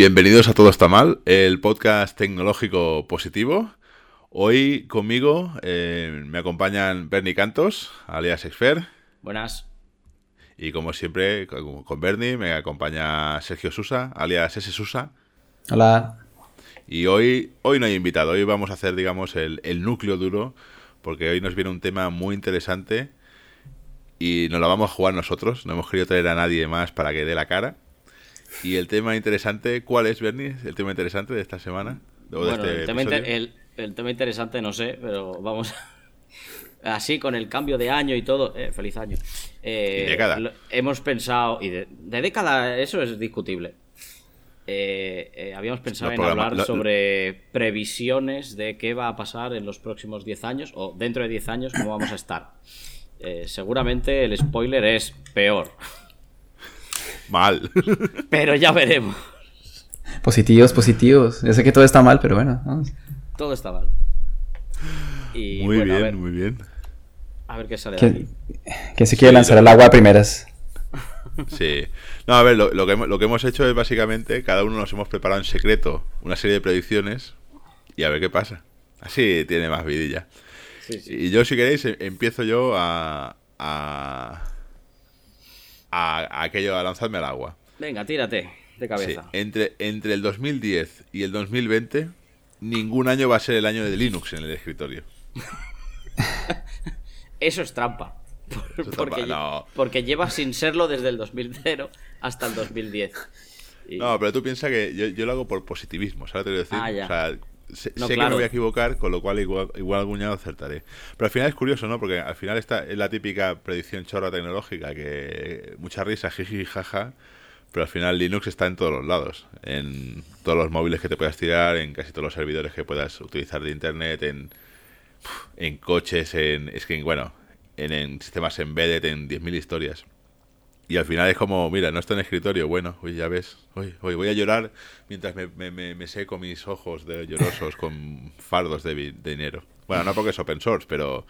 Bienvenidos a Todo está mal, el podcast tecnológico positivo. Hoy conmigo eh, me acompañan Bernie Cantos, alias Exfer. Buenas. Y como siempre, con, Bernie me acompaña Sergio Susa, alias S. Susa. Hola. Y hoy, hoy no hay invitado, hoy vamos a hacer, digamos, el, el núcleo duro, porque hoy nos viene un tema muy interesante y nos lo vamos a jugar nosotros. No hemos querido traer a nadie más para que dé la cara. Y el tema interesante, ¿cuál es, Bernie? ¿El tema interesante de esta semana? bueno, este el, tema interesante no sé, pero vamos. Así, con el cambio de año y todo. Eh, feliz año. Eh, década. hemos pensado. Y de, década, eso es discutible. Eh, habíamos pensado en hablar sobre previsiones de qué va a pasar en los próximos 10 años o dentro de 10 años, cómo vamos a estar. seguramente el spoiler es peor. Mal. Pero ya veremos. Positivos, positivos. Yo sé que todo está mal, pero bueno. Todo está mal. muy bien, muy bien. A ver qué sale de aquí. ¿Quién se quiere lanzar al agua a primeras? Sí. No, a ver, lo, que, lo que hemos hecho es básicamente, cada uno nos hemos preparado en secreto una serie de predicciones y a ver qué pasa. Así tiene más vidilla. Y yo, si queréis, em, empiezo yo a, a, aquello, a lanzarme al agua. Venga, tírate de cabeza. Entre, entre el 2010 y el 2020, ningún año va a ser el año de Linux en el escritorio. Eso es trampa. porque, porque lleva sin serlo desde el 2000 hasta el 2010. No, pero tú piensas que yo, lo hago por positivismo, ¿sabes? Te decir, ah, o sea, sé, que me voy a equivocar, con lo cual igual, igual algún año acertaré. Pero al final es curioso, ¿no? Porque al final esta es la típica predicción chorra tecnológica que mucha risa, jiji, jaja, pero al final Linux está en todos los lados, en todos los móviles que te puedas tirar, en casi todos los servidores que puedas utilizar de internet, en, en coches, en es que bueno, en, en sistemas embedded, en 10.000 historias. Y al final es como, mira, no está en escritorio, bueno, uy, ya ves, hoy, voy a llorar mientras me, me, seco mis ojos de llorosos con fardos de, dinero. Bueno, no porque es open source, pero,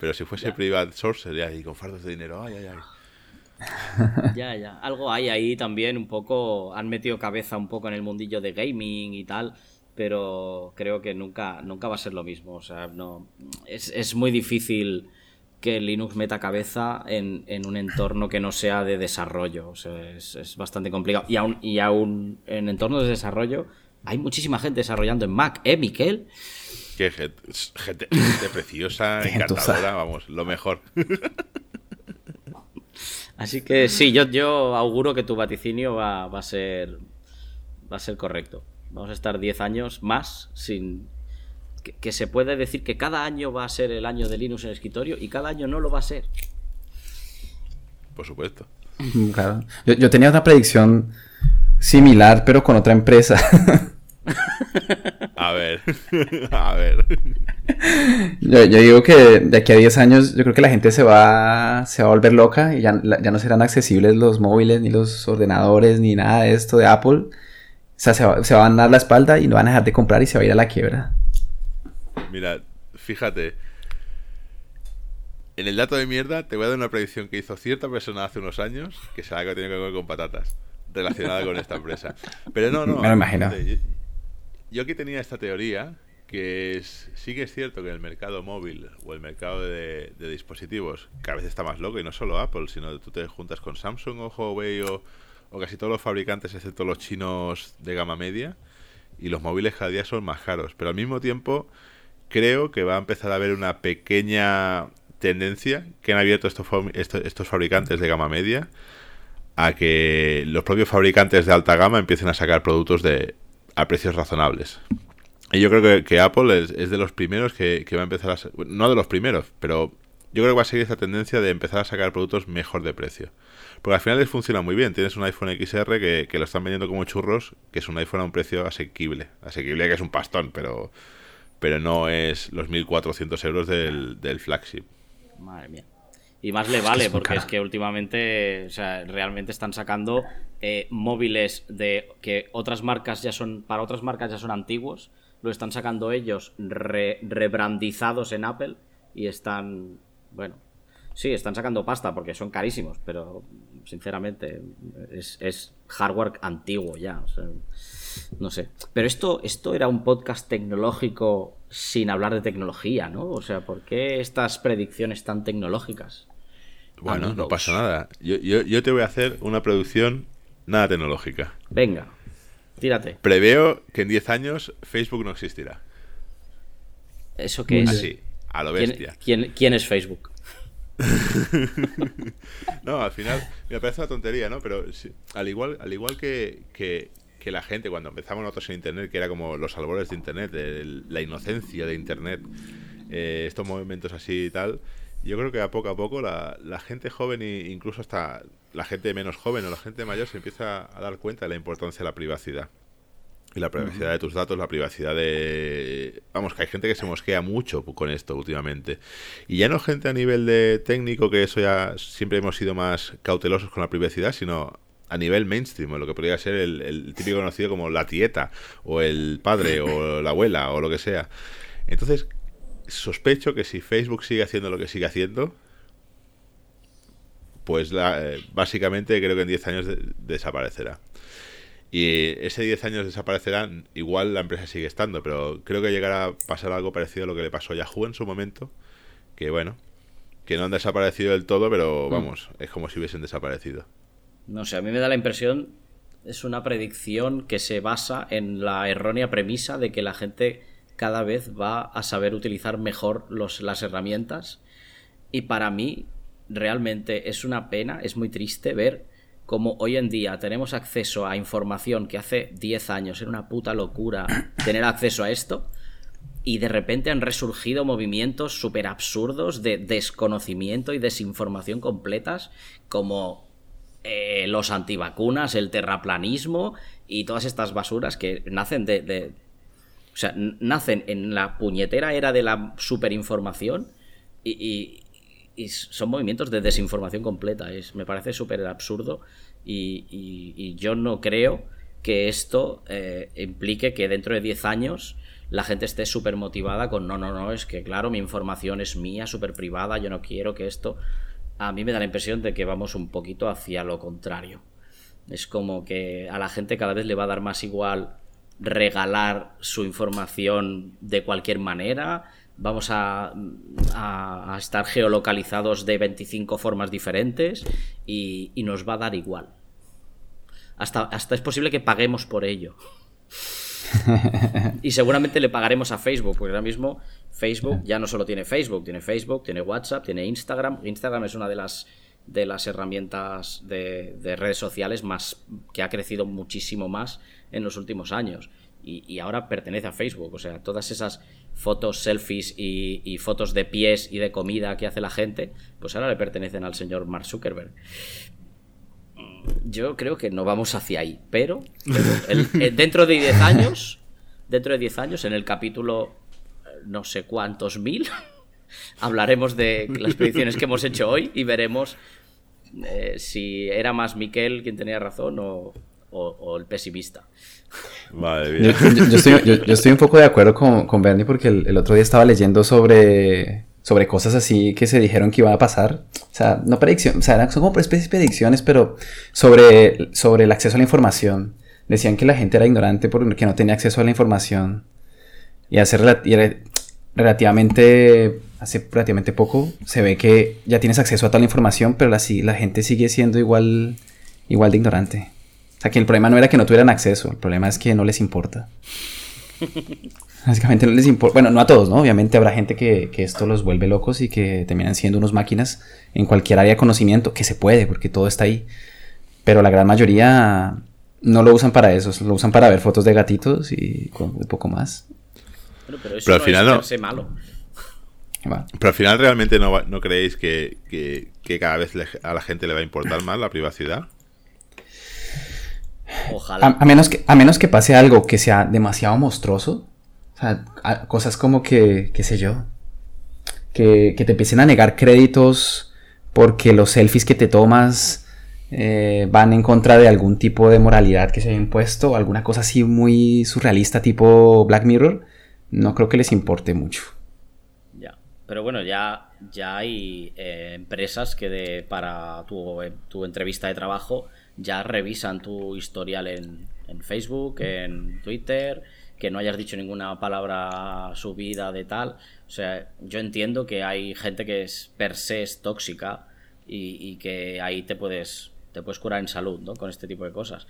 pero si fuese private source sería ahí con fardos de dinero, ay, ay, ay. Ya, ya. Algo hay ahí también, un poco. Han metido cabeza un poco en el mundillo de gaming y tal, pero creo que nunca, nunca va a ser lo mismo. O sea, no. Es, es muy difícil que Linux meta cabeza en, un entorno que no sea de desarrollo. O sea, es, bastante complicado. Y aún, y aún en entornos de desarrollo hay muchísima gente desarrollando en Mac, ¿eh, Miquel? Que gente, preciosa, encantadora, vamos, lo mejor. Así que sí, yo, yo auguro que tu vaticinio va, va, a ser va a ser correcto. Vamos a estar 10 años más sin, que, se puede decir que cada año va a ser el año de Linux en el escritorio y cada año no lo va a ser. Por supuesto. Claro. Yo, tenía una predicción similar, pero con otra empresa. a ver, a ver. Yo, digo que de aquí a 10 años yo creo que la gente se va, se va a volver loca y ya, ya, no serán accesibles los móviles, ni los ordenadores, ni nada de esto de Apple. O sea, se, va, se van a dar la espalda y no van a dejar de comprar y se va a ir a la quiebra. Mira, fíjate. En el dato de mierda te voy a dar una predicción que hizo cierta persona hace unos años que se ha tenido que ver con patatas relacionada con esta empresa. Pero no, no. Me lo imagino. Yo, aquí tenía esta teoría que es, sí que es cierto que el mercado móvil o el mercado de, dispositivos cada vez está más loco y no solo Apple, sino tú te juntas con Samsung o Huawei o, o casi todos los fabricantes excepto los chinos de gama media y los móviles cada día son más caros. Pero al mismo tiempo creo que va a empezar a haber una pequeña tendencia que han abierto estos, estos, fabricantes de gama media a que los propios fabricantes de alta gama empiecen a sacar productos de a precios razonables. Y yo creo que, Apple es, de los primeros que, va a empezar a... No de los primeros, pero yo creo que va a seguir esta tendencia de empezar a sacar productos mejor de precio. Porque al final les funciona muy bien. Tienes un iPhone XR que, que lo están vendiendo como churros, que es un iPhone a un precio asequible. Asequible que es un pastón, pero pero no es los 1.400 euros del, del flagship. Madre mía. Y más le vale, porque es que últimamente, o sea, realmente están sacando eh, móviles de que otras marcas ya son, para otras marcas ya son antiguos, lo están sacando ellos rebrandizados en Apple y están, bueno, sí, están sacando pasta porque son carísimos, pero sinceramente es, hardware antiguo ya. No sé. Pero esto, esto era un podcast tecnológico sin hablar de tecnología, ¿no? O sea, ¿por qué estas predicciones tan tecnológicas? Bueno, no pasa nada. Yo, yo, te voy a hacer una producción nada tecnológica. Venga, tírate. Preveo que en 10 años Facebook no existirá. ¿Eso qué es? Así, a lo bestia. ¿Quién, quién, es Facebook? no, al final me parece una tontería, ¿no? Pero al igual, al igual que, que, la gente cuando empezamos nosotros en Internet, que era como los albores de Internet, la inocencia de Internet, eh, estos movimientos así y tal, yo creo que a poco a poco la, la gente joven e incluso hasta la gente menos joven o la gente mayor se empieza a dar cuenta de la importancia de la privacidad. Y la privacidad de tus datos, la privacidad de... Vamos, que hay gente que se mosquea mucho con esto últimamente. Y ya no gente a nivel de técnico, que eso ya siempre hemos sido más cautelosos con la privacidad, sino a nivel mainstream, o lo que podría ser el, el típico conocido como la tieta, o el padre, o la abuela, o lo que sea. Entonces, sospecho que si Facebook sigue haciendo lo que sigue haciendo, pues la, eh, básicamente creo que en 10 años desaparecerá. Y ese 10 años desaparecerá, igual la empresa sigue estando, pero creo que llegará a pasar algo parecido a lo que le pasó a Yahoo en su momento, que bueno, que no han desaparecido del todo, pero mm. vamos, es como si hubiesen desaparecido. No sé, a mí me da la impresión, es una predicción que se basa en la errónea premisa de que la gente cada vez va a saber utilizar mejor los, las herramientas. Y para mí, realmente es una pena, es muy triste ver cómo hoy en día tenemos acceso a información que hace 10 años era una puta locura tener acceso a esto. Y de repente han resurgido movimientos súper absurdos de desconocimiento y desinformación completas, como eh, los antivacunas, el terraplanismo y todas estas basuras que nacen de, o sea, nacen en la puñetera era de la superinformación y, son movimientos de desinformación completa. Es, me parece súper absurdo y, yo no creo que esto eh, implique que dentro de 10 años la gente esté súper motivada con no, no, no, es que claro, mi información es mía, súper privada, yo no quiero que esto... A mí me da la impresión de que vamos un poquito hacia lo contrario. Es como que a la gente cada vez le va a dar más igual regalar su información de cualquier manera. Vamos a, a, estar geolocalizados de 25 formas diferentes y, nos va a dar igual. Hasta, hasta es posible que paguemos por ello. y seguramente le pagaremos a Facebook, porque ahora mismo Facebook ya no solo tiene Facebook, tiene Facebook, tiene WhatsApp, tiene Instagram. Instagram es una de las de las herramientas de, de redes sociales más que ha crecido muchísimo más en los últimos años. Y, ahora pertenece a Facebook. O sea, todas esas fotos, selfies y, fotos de pies y de comida que hace la gente, pues ahora le pertenecen al señor Mark Zuckerberg. Yo creo que no vamos hacia ahí, pero, eh, dentro de 10 años, dentro de 10 años, en el capítulo eh, no sé cuántos mil, hablaremos de las predicciones que hemos hecho hoy y veremos eh, si era más Miquel quien tenía razón o, o, el pesimista. Yo, estoy, un poco de acuerdo con, con Bernie porque el, otro día estaba leyendo sobre, sobre cosas así que se dijeron que iban a pasar. O sea, no predicciones, o sea, son como especies predicciones, pero sobre, sobre el acceso a la información. Decían que la gente era ignorante porque no tenía acceso a la información. Y hace relativamente, hace relativamente poco, se ve que ya tienes acceso a toda la información, pero la, la gente sigue siendo igual, igual de ignorante sea, que el problema no era que no tuvieran acceso, el problema es que no les importa. Básicamente no les importa. Bueno, no a todos, ¿no? Obviamente habrá gente que, esto los vuelve locos y que terminan siendo unos máquinas en cualquier área de conocimiento, que se puede, porque todo está ahí. Pero la gran mayoría no lo usan para eso, lo usan para ver fotos de gatitos y un poco más. pero, eso al final no. Malo. Pero al final realmente no, no creéis que, que, cada vez a la gente le va a importar más la privacidad. Ojalá. A, menos que, a menos que pase algo que sea demasiado monstruoso. Cosas como que, qué sé yo, que, te empiecen a negar créditos porque los selfies que te tomas eh, van en contra de algún tipo de moralidad que se haya impuesto, alguna cosa así muy surrealista tipo Black Mirror, no creo que les importe mucho. Ya, pero bueno, ya, ya hay eh, empresas que de, para tu, tu, entrevista de trabajo ya revisan tu historial en, en Facebook, en Twitter, que no hayas dicho ninguna palabra subida de tal. O sea, yo entiendo que hay gente que es per se es tóxica y, y que ahí te puedes te puedes curar en salud, ¿no? Con este tipo de cosas.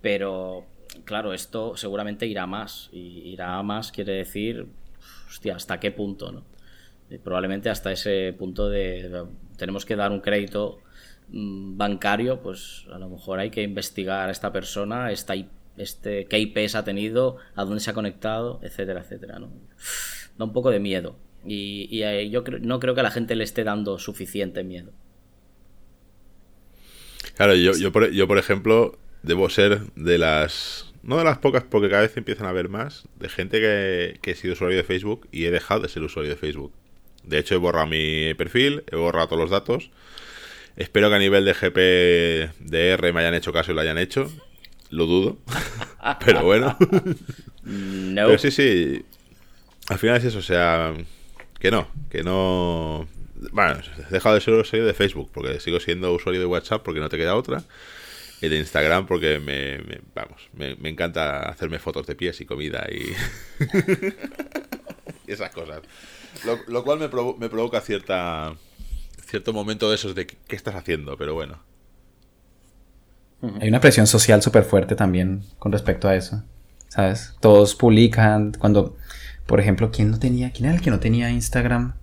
Pero, claro, esto seguramente irá más. Y irá más quiere decir, ¿hasta qué punto, no? probablemente hasta ese punto de, tenemos que dar un crédito mm, bancario, pues a lo mejor hay que investigar a esta persona, esta, este, qué IPs ha tenido, a dónde se ha conectado, etcétera, etcétera, ¿no? Da un poco de miedo. Y, eh, yo no creo que a la gente le esté dando suficiente miedo. Claro, yo, por, yo, por ejemplo, debo ser de las. No de las pocas, porque cada vez empiezan a haber más, de gente que, que he sido usuario de Facebook y he dejado de ser usuario de Facebook. De hecho, he borrado mi perfil, he borrado todos los datos. Espero que a nivel de GPDR me hayan hecho caso y lo hayan hecho. Lo dudo. Pero bueno. No. Pero sí, sí. Al final es eso, o sea. Que no, que no. Bueno, he dejado de ser usuario de Facebook porque sigo siendo usuario de WhatsApp porque no te queda otra. Y de Instagram porque me, vamos, me, encanta hacerme fotos de pies y comida y, esas cosas. Lo, cual me, me, provoca cierta cierto momento de esos de qué estás haciendo, pero bueno. Hay una presión social súper fuerte también con respecto a eso. ¿Sabes? Todos publican cuando, por ejemplo, ¿quién no tenía? ¿Quién era el que no tenía Instagram?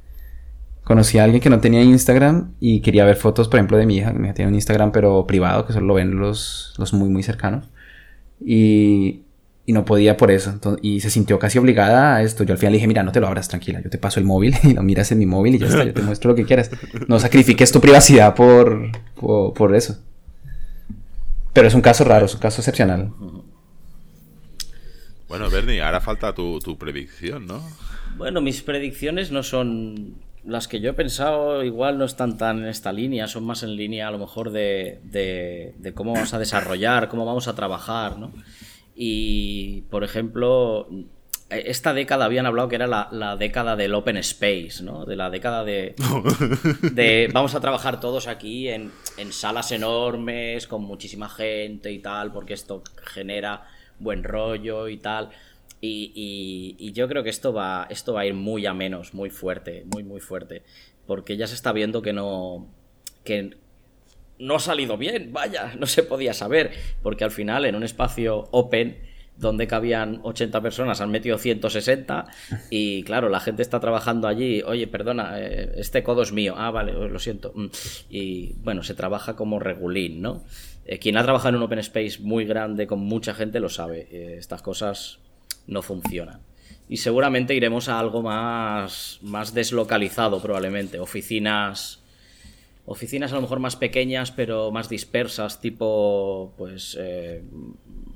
conocí a alguien que no tenía Instagram y quería ver fotos, por ejemplo, de mi hija. Mi hija tiene un Instagram, pero privado, que solo lo ven los, los muy, muy cercanos. Y, y no podía por eso. y se sintió casi obligada a esto. Yo al final le dije, mira, no te lo abras, tranquila. Yo te paso el móvil y lo miras en mi móvil y ya está. Yo te muestro lo que quieras. No sacrifiques tu privacidad por, por, eso. Pero es un caso raro, es un caso excepcional. Bueno, Bernie, ahora falta tu, tu predicción, ¿no? Bueno, mis predicciones no son las que yo he pensado igual no están tan en esta línea, son más en línea a lo mejor de, de, cómo vamos a desarrollar, cómo vamos a trabajar, ¿no? Y, por ejemplo, esta década habían hablado que era la, década del open space, ¿no? De la década de, de vamos a trabajar todos aquí en, en salas enormes, con muchísima gente y tal, porque esto genera buen rollo y tal. Y, yo creo que esto va, esto va a ir muy a menos, muy fuerte, muy, muy fuerte. Porque ya se está viendo que no. que no ha salido bien, vaya, no se podía saber. Porque al final, en un espacio open, donde cabían 80 personas, han metido 160 y claro, la gente está trabajando allí, oye, perdona, eh, este codo es mío, ah, vale, lo siento. Mm. Y bueno, se trabaja como regulín, ¿no? Eh, quien ha trabajado en un open space muy grande con mucha gente lo sabe. Eh, estas cosas no funciona. Y seguramente iremos a algo más, más deslocalizado probablemente, oficinas oficinas a lo mejor más pequeñas pero más dispersas, tipo pues eh,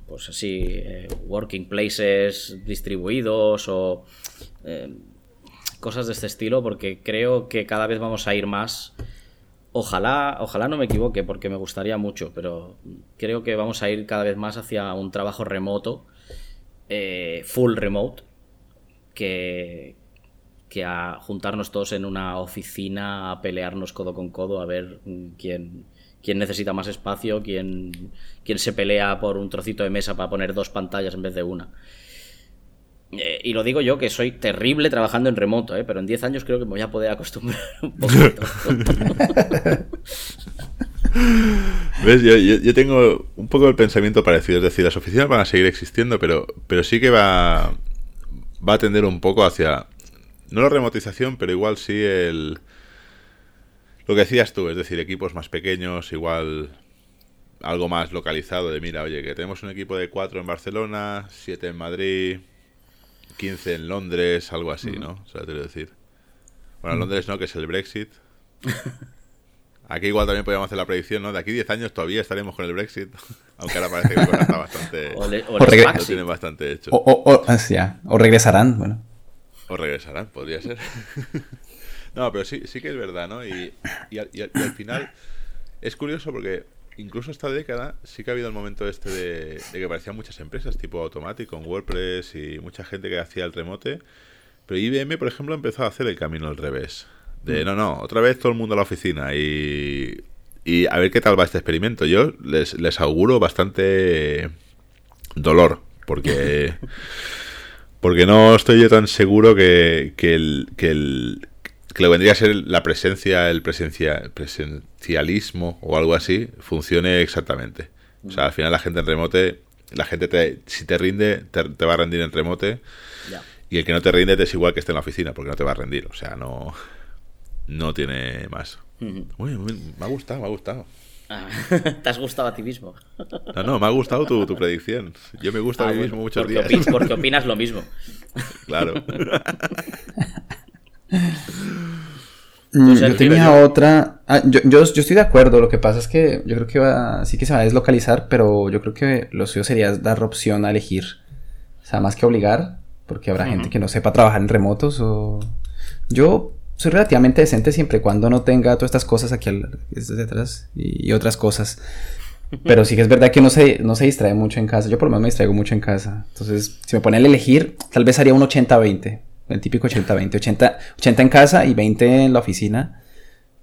pues así eh, working places distribuidos o eh, cosas de este estilo porque creo que cada vez vamos a ir más. Ojalá ojalá no me equivoque porque me gustaría mucho pero creo que vamos a ir cada vez más hacia un trabajo remoto eh, full remote que, que a juntarnos todos en una oficina a pelearnos codo con codo a ver quién, quién necesita más espacio, quién, quién se pelea por un trocito de mesa para poner dos pantallas en vez de una. Eh, y lo digo yo que soy terrible trabajando en remoto, ¿eh? pero en 10 años creo que me voy a poder acostumbrar un poquito. ¿Ves? Yo, tengo un poco el pensamiento parecido. Es decir, las oficinas van a seguir existiendo, pero, pero sí que va, va a tender un poco hacia. No la remotización, pero igual sí el. Lo que decías tú, es decir, equipos más pequeños, igual algo más localizado. De mira, oye, que tenemos un equipo de 4 en Barcelona, 7 en Madrid, 15 en Londres, algo así, ¿no? O sea, te decir. Bueno, en Londres no, que es el Brexit. Aquí igual también podríamos hacer la predicción, ¿no? De aquí 10 años todavía estaremos con el Brexit, aunque ahora parece que está bastante... o, lo tienen bastante hecho. O, o, regresarán, bueno. O regresarán, podría ser. no, pero sí, sí que es verdad, ¿no? Y, al, final es curioso porque incluso esta década sí que ha habido el momento este de, que aparecían muchas empresas tipo Automatic con WordPress y mucha gente que hacía el remote. Pero IBM, por ejemplo, empezó a hacer el camino al revés. De mm. no, no, otra vez todo el mundo a la oficina y, y a ver qué tal va este experimento. Yo les, les auguro bastante dolor porque porque no estoy yo tan seguro que, que, el, que, el, que lo vendría a ser la presencia, el presencia, presencialismo o algo así, funcione exactamente. O sea, al final la gente en remote, la gente te, si te rinde, te, va a rendir en remote. Y el que no te rinde te es igual que esté en la oficina, porque no te va a rendir. O sea, no, no tiene más. Uy, me ha gustado, me ha gustado. Ah, ¿Te has gustado a ti mismo? No, no, me ha gustado tu, tu predicción. Yo me gusta a mí ah, mismo muchos porque días. porque opinas lo mismo. Claro. Mm, yo tenía otra. Ah, yo, yo, estoy de acuerdo. Lo que pasa es que yo creo que va, sí que se va a deslocalizar, pero yo creo que lo suyo sería dar opción a elegir. O sea, más que obligar, porque habrá gente que no sepa trabajar en remotos o. Yo soy relativamente decente siempre y cuando no tenga todas estas cosas aquí detrás y, otras cosas. Pero sí que es verdad que uno se, no se distrae mucho en casa. Yo por lo menos me distraigo mucho en casa. Entonces, si me pone a elegir, tal vez haría un 80-20 el típico 80-20, 80, 80 en casa y 20 en la oficina,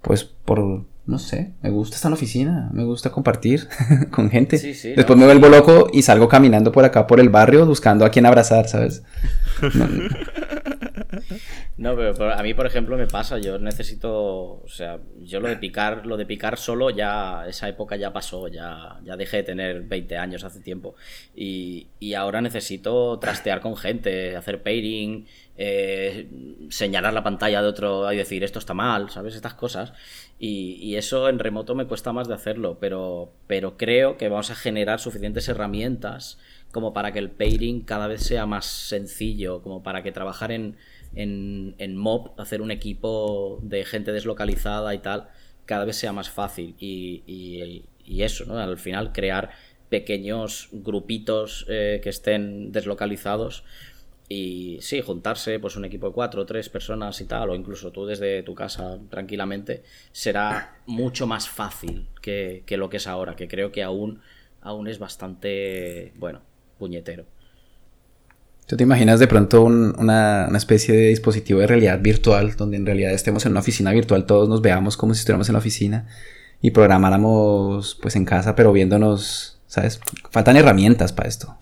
pues por, no sé, me gusta estar en la oficina, me gusta compartir con gente. Después me vuelvo loco y salgo caminando por acá por el barrio buscando a quien abrazar, ¿sabes? No, pero, a mí, por ejemplo, me pasa, yo necesito, o sea, yo lo de picar, lo de picar solo ya, esa época ya pasó, ya, ya dejé de tener 20 años hace tiempo. Y, y ahora necesito trastear con gente, hacer pairing, eh, señalar la pantalla de otro y decir esto está mal, ¿sabes? Estas cosas. Y, eso en remoto me cuesta más de hacerlo, pero, pero creo que vamos a generar suficientes herramientas como para que el pairing cada vez sea más sencillo, como para que trabajar en, en, en mob, hacer un equipo de gente deslocalizada y tal, cada vez sea más fácil. Y, y, eso, ¿no? Al final crear pequeños grupitos eh, que estén deslocalizados y sí, juntarse, pues un equipo de cuatro o tres personas y tal, o incluso tú desde tu casa tranquilamente, será mucho más fácil que, lo que es ahora, que creo que aún, aún es bastante, bueno, puñetero. ¿Tú te imaginas de pronto una, una, especie de dispositivo de realidad virtual, donde en realidad estemos en una oficina virtual, todos nos veamos como si estuviéramos en la oficina y programáramos pues en casa, pero viéndonos, ¿sabes? Faltan herramientas para esto.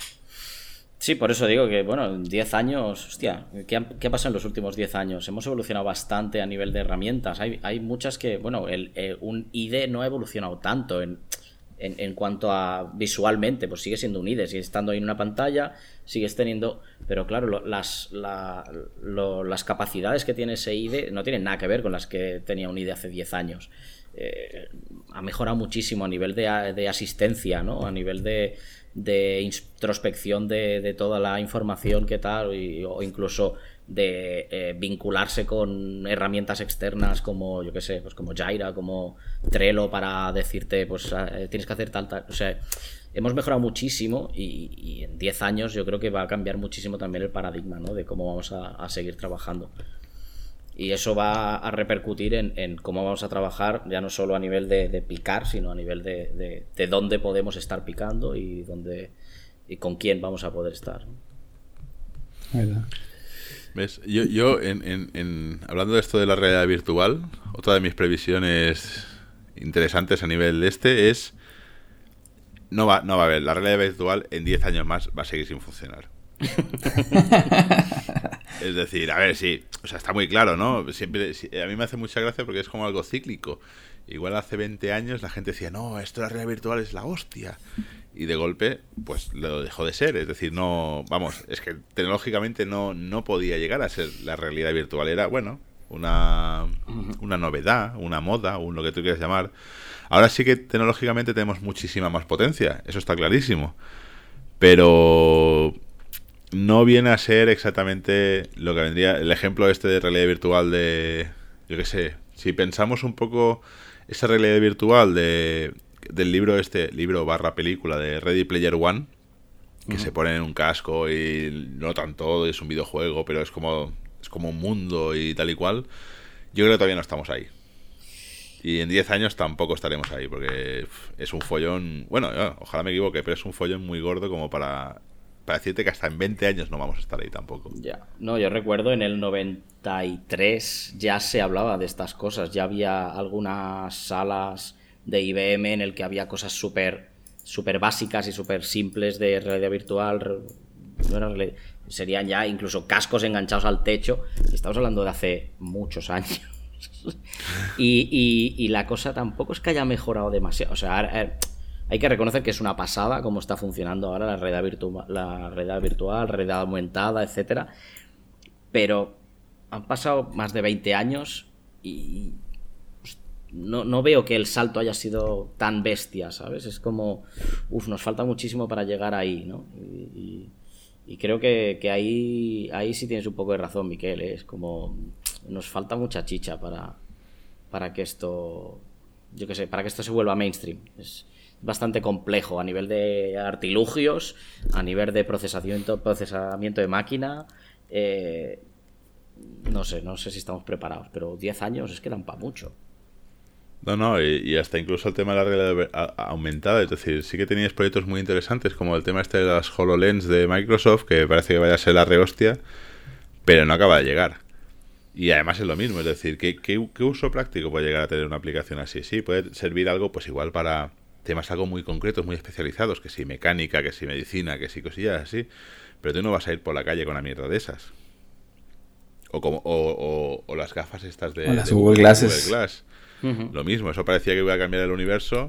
Sí, por eso digo que, bueno, en 10 años, hostia, ¿qué ha, ¿qué pasado en los últimos 10 años? Hemos evolucionado bastante a nivel de herramientas. Hay, hay muchas que, bueno, eh, un IDE no ha evolucionado tanto en, en, cuanto a visualmente, pues sigue siendo un IDE, sigue estando ahí en una pantalla, sigues teniendo, pero claro, las, las capacidades que tiene ese IDE no tienen nada que ver con las que tenía un IDE hace 10 años. Eh, ha mejorado muchísimo a nivel de, de asistencia, ¿no? A nivel de, de introspección de, toda la información que tal, o incluso de eh, vincularse con herramientas externas como, yo que sé, pues como Jaira, como Trello para decirte, pues ah, eh, tienes que hacer tal, tal. O sea, hemos mejorado muchísimo y, en 10 años yo creo que va a cambiar muchísimo también el paradigma, ¿no? De cómo vamos a seguir trabajando. Y eso va a repercutir en, cómo vamos a trabajar, ya no solo a nivel de, picar, sino a nivel de, de, dónde podemos estar picando y, dónde, y con quién vamos a poder estar. ¿Ves? Yo, yo en, hablando de esto de la realidad virtual, otra de mis previsiones interesantes a nivel de este es no va, no va a haber, la realidad virtual en 10 años más va a seguir sin funcionar. es decir, a ver, sí, o sea, está muy claro, ¿no? Siempre, a mí me hace mucha gracia porque es como algo cíclico. Igual hace 20 años la gente decía, no, esto de la realidad virtual es la hostia. Y de golpe, pues lo dejó de ser. Es decir, no, vamos, es que tecnológicamente no, no podía llegar a ser la realidad virtual. Era, bueno, una, una novedad, una moda, un lo que tú quieras llamar. Ahora sí que tecnológicamente tenemos muchísima más potencia, eso está clarísimo. Pero no viene a ser exactamente lo que vendría el ejemplo este de realidad virtual de yo qué sé si pensamos un poco esa realidad virtual de del libro este libro barra película de Ready Player One que se ponen en un casco y notan todo es un videojuego pero es como es como un mundo y tal y cual yo creo que todavía no estamos ahí Y en 10 años tampoco estaremos ahí, porque es un follón. Bueno, ojalá me equivoque, pero es un follón muy gordo como para, para decirte que hasta en 20 años no vamos a estar ahí tampoco. Ya, no, yo recuerdo en el 93 ya se hablaba de estas cosas, ya había algunas salas de IBM en el que había cosas súper super básicas y súper simples de realidad virtual. serían ya incluso cascos enganchados al techo. Estamos hablando de hace muchos años. y, la cosa tampoco es que haya mejorado demasiado. O sea, hay que reconocer que es una pasada cómo está funcionando ahora la realidad, virtual, la realidad virtual, realidad aumentada, etcétera. Pero han pasado más de 20 años y pues, no, veo que el salto haya sido tan bestia, ¿sabes? Es como, uff, nos falta muchísimo para llegar ahí, ¿no? Y, creo que, ahí, ahí sí tienes un poco de razón, Miquel, ¿eh? es como, nos falta mucha chicha para, para que esto, yo qué sé, para que esto se vuelva mainstream. Es bastante complejo a nivel de artilugios, a nivel de procesamiento, procesamiento de máquina. Eh, no sé, no sé si estamos preparados, pero 10 años es que dan para mucho. No, no, y, hasta incluso el tema de la realidad aumentada, es decir, sí que tenías proyectos muy interesantes, como el tema este de las HoloLens de Microsoft, que parece que vaya a ser la rehostia, pero no acaba de llegar. Y además es lo mismo, es decir, ¿qué, qué, uso práctico puede llegar a tener una aplicación así? Sí, puede servir algo pues igual para temas algo muy concretos, muy especializados, que si mecánica, que si medicina, que si cosillas así, pero tú no vas a ir por la calle con la mierda de esas. O, como, o, o, las gafas estas de, las Google, Glasses. Glass. Lo mismo, eso parecía que iba a cambiar el universo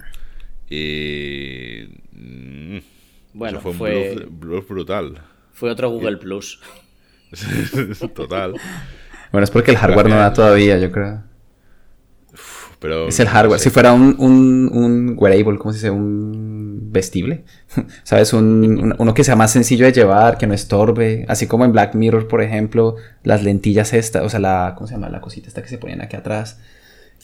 y... Mm, bueno, fue, un bluff, brutal. Fue otro Google Plus. Total. Bueno, es porque el hardware no da todavía, yo creo. pero, es el hardware. Si fuera un, un, un wearable, ¿cómo se dice? Un vestible. ¿Sabes? Un, uno que sea más sencillo de llevar, que no estorbe. Así como en Black Mirror, por ejemplo, las lentillas estas, o sea, la, ¿cómo se llama? La cosita esta que se ponían aquí atrás.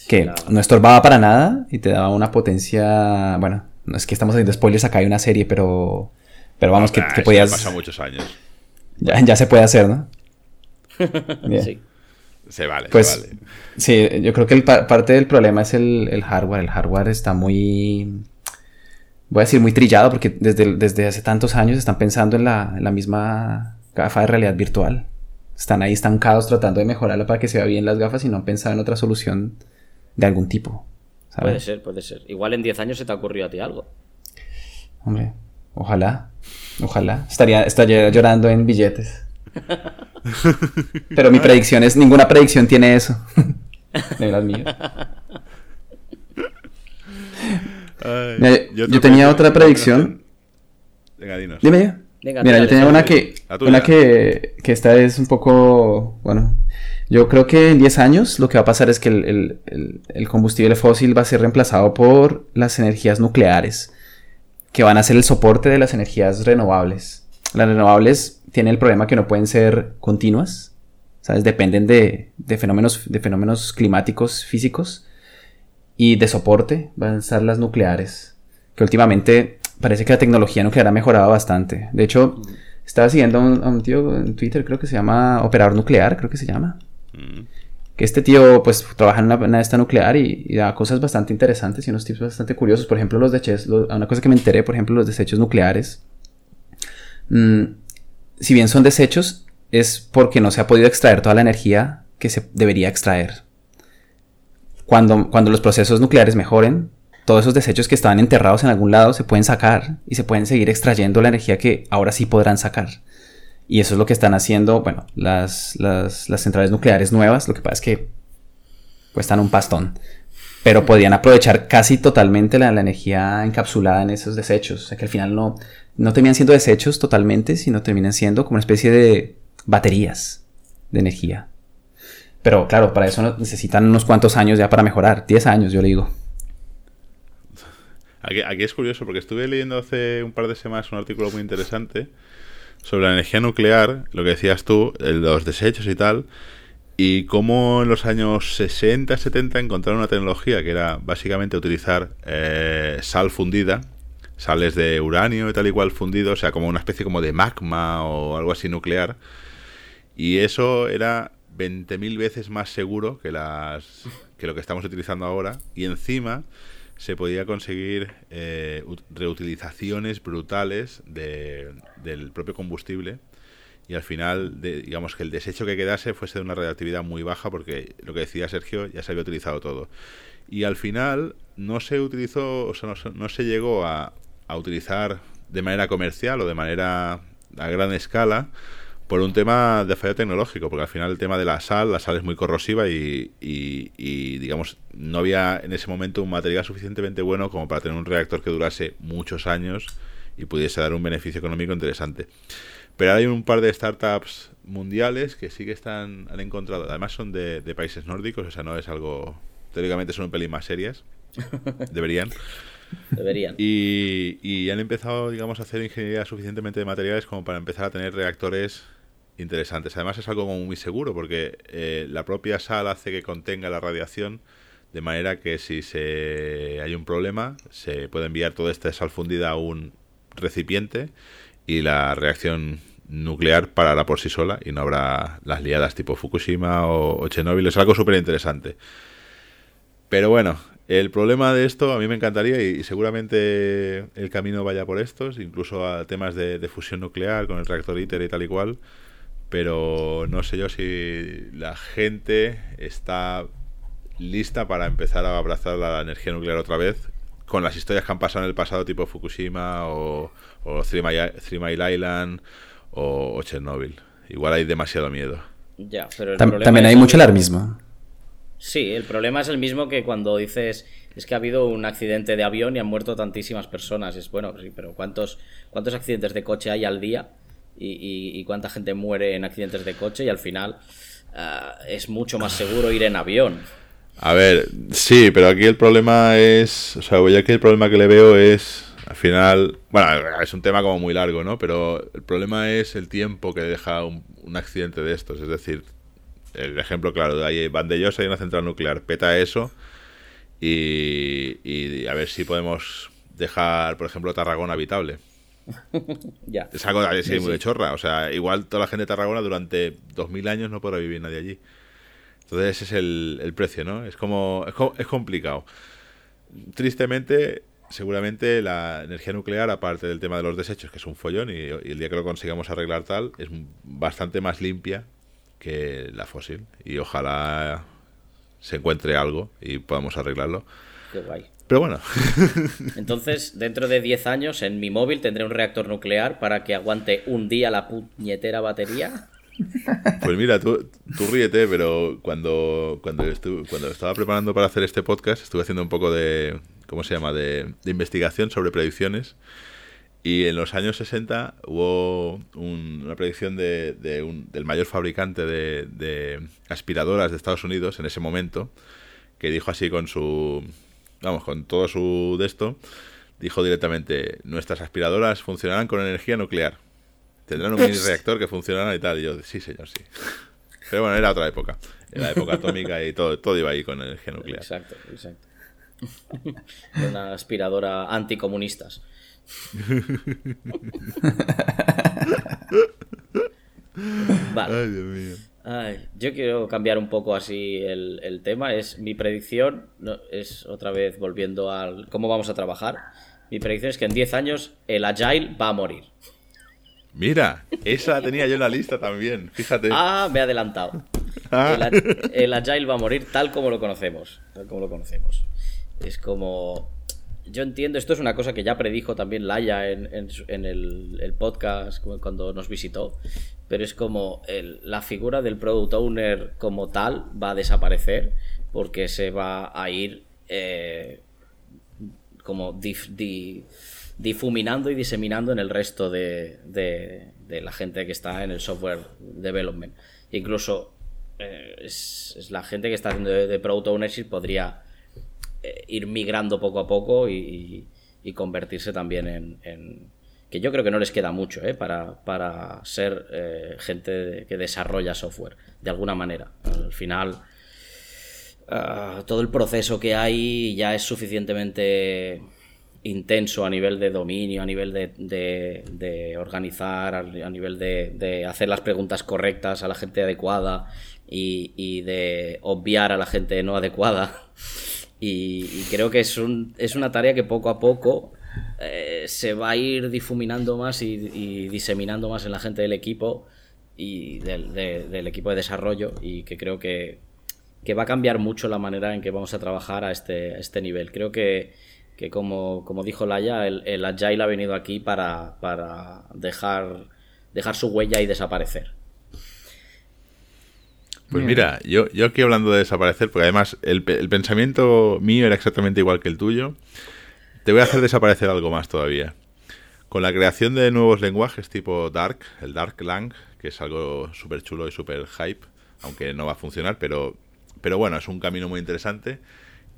Que no estorbaba para nada y te daba una potencia. Bueno, no es que estamos haciendo spoilers acá hay una serie, pero. Pero vamos, que, que podías. Pasa muchos años. Ya, ya se puede hacer, ¿no? Sí. Se vale, pues, se vale. Sí, yo creo que el, parte del problema es el, hardware. El hardware está muy, voy a decir muy trillado porque desde, desde hace tantos años están pensando en la, misma gafa de realidad virtual. Están ahí estancados tratando de mejorarla para que se vea bien las gafas y no han pensado en otra solución de algún tipo. Puede ser, puede ser. Igual en 10 años se te ha ocurrido a ti algo. Hombre, ojalá. Ojalá. Estaría, estaría llorando en billetes. Pero mi predicción es, ninguna predicción tiene eso. de las mías. yo, tenía otra predicción. Venga, dinos. Dime Mira, yo tenía una que, una que, que esta es un poco, bueno, yo creo que en 10 años lo que va a pasar es que el, combustible fósil va a ser reemplazado por las energías nucleares, que van a ser el soporte de las energías renovables. Las renovables tiene el problema que no pueden ser continuas, ¿sabes? Dependen de, fenómenos, de fenómenos climáticos físicos y de soporte van a estar las nucleares, que últimamente parece que la tecnología nuclear ha mejorado bastante. De hecho, estaba siguiendo a un, tío en Twitter, creo que se llama Operador Nuclear, creo que se llama. Que este tío, pues, trabaja en una, esta nuclear y, da cosas bastante interesantes y unos tips bastante curiosos. Por ejemplo, los desechos, una cosa que me enteré, por ejemplo, los desechos nucleares. Mm, si bien son desechos, es porque no se ha podido extraer toda la energía que se debería extraer. Cuando, cuando los procesos nucleares mejoren, todos esos desechos que estaban enterrados en algún lado se pueden sacar y se pueden seguir extrayendo la energía que ahora sí podrán sacar. Y eso es lo que están haciendo, bueno, las, las, centrales nucleares nuevas, lo que pasa es que cuestan un pastón, pero podían aprovechar casi totalmente la, la energía encapsulada en esos desechos, o sea que al final no, no terminan siendo desechos totalmente, sino terminan siendo como una especie de baterías de energía. Pero claro, para eso necesitan unos cuantos años ya para mejorar. 10 años, yo le digo. Aquí, es curioso porque estuve leyendo hace un par de semanas un artículo muy interesante sobre la energía nuclear, lo que decías tú, los desechos y tal, y cómo en los años 60, 70 encontraron una tecnología que era básicamente utilizar eh, sal fundida sales de uranio y tal y cual fundido, o sea, como una especie como de magma o algo así nuclear. Y eso era 20.000 veces más seguro que, las, que lo que estamos utilizando ahora y encima se podía conseguir eh, reutilizaciones brutales del propio combustible y al final, digamos que el desecho que quedase fuese de una radioactividad muy baja porque lo que decía Sergio ya se había utilizado todo. Y al final no se utilizó, o sea, no, se llegó a utilizar de manera comercial o de manera a gran escala por un tema de fallo tecnológico, porque al final el tema de la sal, la sal es muy corrosiva y, y, digamos, no había en ese momento un material suficientemente bueno como para tener un reactor que durase muchos años y pudiese dar un beneficio económico interesante. Pero hay un par de startups mundiales que sí que están, han encontrado, además son de, países nórdicos, o sea, no es algo, teóricamente son un pelín más serias, deberían. Deberían. Y, y, han empezado, digamos, a hacer ingeniería suficientemente de materiales como para empezar a tener reactores interesantes. Además es algo muy seguro porque eh, la propia sal hace que contenga la radiación de manera que si se hay un problema se puede enviar toda esta sal fundida a un recipiente y la reacción nuclear parará por sí sola y no habrá las liadas tipo Fukushima o, Chernobyl. Es algo súper interesante. Pero bueno, el problema de esto a mí me encantaría y, seguramente el camino vaya por estos, incluso a temas de, de, fusión nuclear con el reactor ITER y tal y cual pero no sé yo si la gente está lista para empezar a abrazar la energía nuclear otra vez con las historias que han pasado en el pasado tipo Fukushima o, o Three, Mile, Island o, Chernobyl. Igual hay demasiado miedo. Ya, pero también hay mucho alarmismo. Sí, el problema es el mismo que cuando dices es que ha habido un accidente de avión y han muerto tantísimas personas. Es bueno, sí, pero ¿cuántos, cuántos accidentes de coche hay al día? Y, cuánta gente muere en accidentes de coche y al final ah, es mucho más seguro ir en avión. A ver, sí, pero aquí el problema es, o sea, yo aquí el problema que le veo es, al final, bueno, es un tema como muy largo, ¿no? Pero el problema es el tiempo que deja un, accidente de estos, es decir, el ejemplo claro, de ahí Bandellosa hay una central nuclear, peta eso y, y a ver si podemos dejar, por ejemplo, Tarragona habitable. ya. Es algo así muy de chorra. O sea, igual toda la gente de Tarragona durante 2000 años no podrá vivir nadie allí. Entonces ese es el, precio, ¿no? Es como es, complicado. Tristemente, seguramente la energía nuclear, aparte del tema de los desechos, que es un follón, y, y, el día que lo consigamos arreglar tal, es bastante más limpia que la fósil. Y ojalá se encuentre algo y podamos arreglarlo. Qué guay. Pero bueno. Entonces, dentro de 10 años, en mi móvil tendré un reactor nuclear para que aguante un día la puñetera batería. Pues mira, tú, tú ríete, pero cuando, cuando, cuando estaba preparando para hacer este podcast, estuve haciendo un poco de, ¿cómo se llama?, de, investigación sobre predicciones. Y en los años 60 hubo una predicción de, del mayor fabricante de, de aspiradoras de Estados Unidos en ese momento, que dijo así con su vamos, con todo su de esto, dijo directamente, nuestras aspiradoras funcionarán con energía nuclear. Tendrán un mini reactor que funcionará y tal. Y yo, sí, señor, sí. Pero bueno, era otra época. Era la época atómica y todo, todo iba ahí con energía nuclear. Exacto, exacto. Una aspiradora anticomunistas. vale. Ay, Dios mío yo quiero cambiar un poco así el, tema. Es mi predicción, es otra vez volviendo al cómo vamos a trabajar. Mi predicción es que en 10 años el Agile va a morir. Mira, esa la tenía yo en la lista también, fíjate. Ah, me he adelantado. Ah. El, Agile va a morir tal como lo conocemos. Tal como lo conocemos. Es como. Yo entiendo, esto es una cosa que ya predijo también Laia en, el, el, podcast cuando nos visitó pero es como la figura del product owner como tal va a desaparecer porque se va a ir eh, como difuminando y diseminando en el resto de, la gente que está en el software development. incluso eh, es, la gente que está haciendo de, product ownership podría ir migrando poco a poco y, convertirse también en que yo creo que no les queda mucho ¿eh? para, ser eh, gente que desarrolla software, de alguna manera. Al final, ah, todo el proceso que hay ya es suficientemente intenso a nivel de dominio, a nivel de, organizar, a nivel de, hacer las preguntas correctas a la gente adecuada y, de obviar a la gente no adecuada. Y, creo que es, un, es una tarea que poco a poco eh, se va a ir difuminando más y, diseminando más en la gente del equipo y del, equipo de desarrollo y que creo que, va a cambiar mucho la manera en que vamos a trabajar a este, este nivel. Creo que, como, como, dijo Laia, el, el, Agile ha venido aquí para, para dejar, dejar su huella y desaparecer. Pues mira, yo, yo aquí hablando de desaparecer, porque además el, pensamiento mío era exactamente igual que el tuyo, te voy a hacer desaparecer algo más todavía. Con la creación de nuevos lenguajes tipo Dark, el Dark Lang, que es algo súper chulo y súper hype, aunque no va a funcionar, pero, pero bueno, es un camino muy interesante.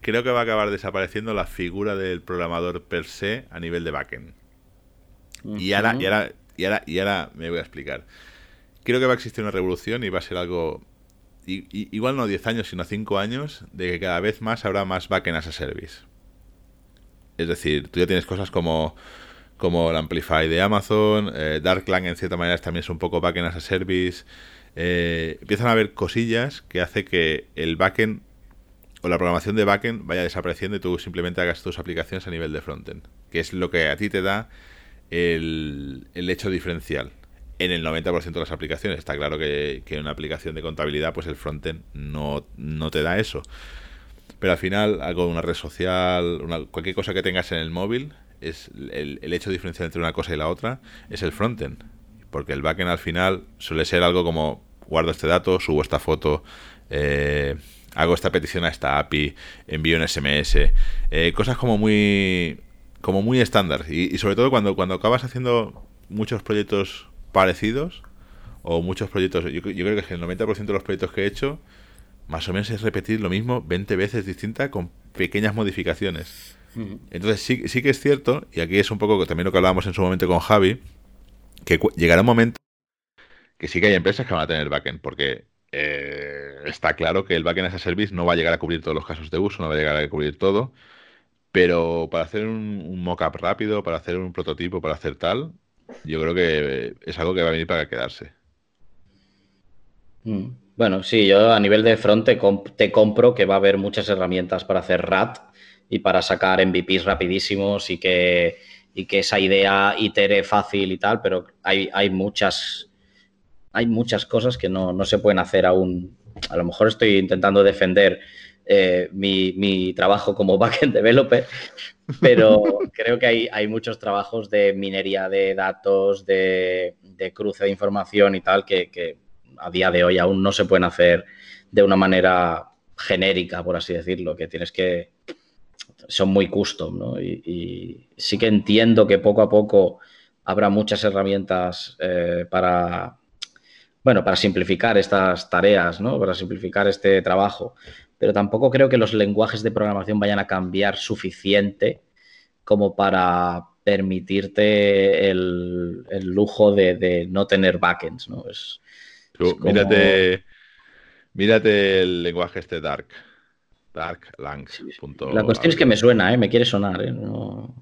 Creo que va a acabar desapareciendo la figura del programador per se a nivel de backend. y, ahora, y, ahora, y, ahora, y ahora me voy a explicar. Creo que va a existir una revolución y va a ser algo igual no 10 años, sino 5 años, de que cada vez más habrá más backend as a service. Es decir, tú ya tienes cosas como, como el Amplify de Amazon, eh, Darklang en cierta manera también es un poco backend as a service. Eh, empiezan a haber cosillas que hace que el backend o la programación de backend vaya desapareciendo y tú simplemente hagas tus aplicaciones a nivel de frontend, que es lo que a ti te da el, el hecho diferencial en el 90% de las aplicaciones. Está claro que, en una aplicación de contabilidad, pues el frontend no, no te da eso. Pero al final, algo de una red social, cualquier cosa que tengas en el móvil, es el, hecho diferencial entre una cosa y la otra es el frontend. Porque el backend al final suele ser algo como guardo este dato, subo esta foto, eh, hago esta petición a esta API, envío un SMS, eh, cosas como muy como muy estándar y, y, sobre todo cuando, cuando acabas haciendo muchos proyectos parecidos o muchos proyectos. Yo, creo que el 90% de los proyectos que he hecho, más o menos es repetir lo mismo 20 veces distinta con pequeñas modificaciones. Entonces sí, sí que es cierto, y aquí es un poco también lo que hablábamos en su momento con Javi, que llegará un momento que sí que hay empresas que van a tener backend, porque eh, está claro que el backend as a service no va a llegar a cubrir todos los casos de uso, no va a llegar a cubrir todo, pero para hacer un, un mock-up rápido, para hacer un prototipo, para hacer tal, yo creo que es algo que va a venir para quedarse. Mm. Bueno, sí, yo a nivel de front te, compro que va a haber muchas herramientas para hacer RAT y para sacar MVPs rapidísimos y que, que esa idea itere fácil y tal, pero hay, hay muchas hay muchas cosas que no, no, se pueden hacer aún. A lo mejor estoy intentando defender eh, mi, trabajo como backend developer, pero creo que hay, muchos trabajos de minería de datos, de, cruce de información y tal, que, a día de hoy aún no se pueden hacer de una manera genérica, por así decirlo, que tienes que... son muy custom. Y, sí que entiendo que poco a poco habrá muchas herramientas eh, para, bueno, para simplificar estas tareas, ¿no? Para simplificar este trabajo pero tampoco creo que los lenguajes de programación vayan a cambiar suficiente como para permitirte el, lujo de, no tener backends, ¿no? Es, mírate, el lenguaje este Dark. Dark Lang. La cuestión es que me suena, ¿eh? me quiere sonar. ¿eh?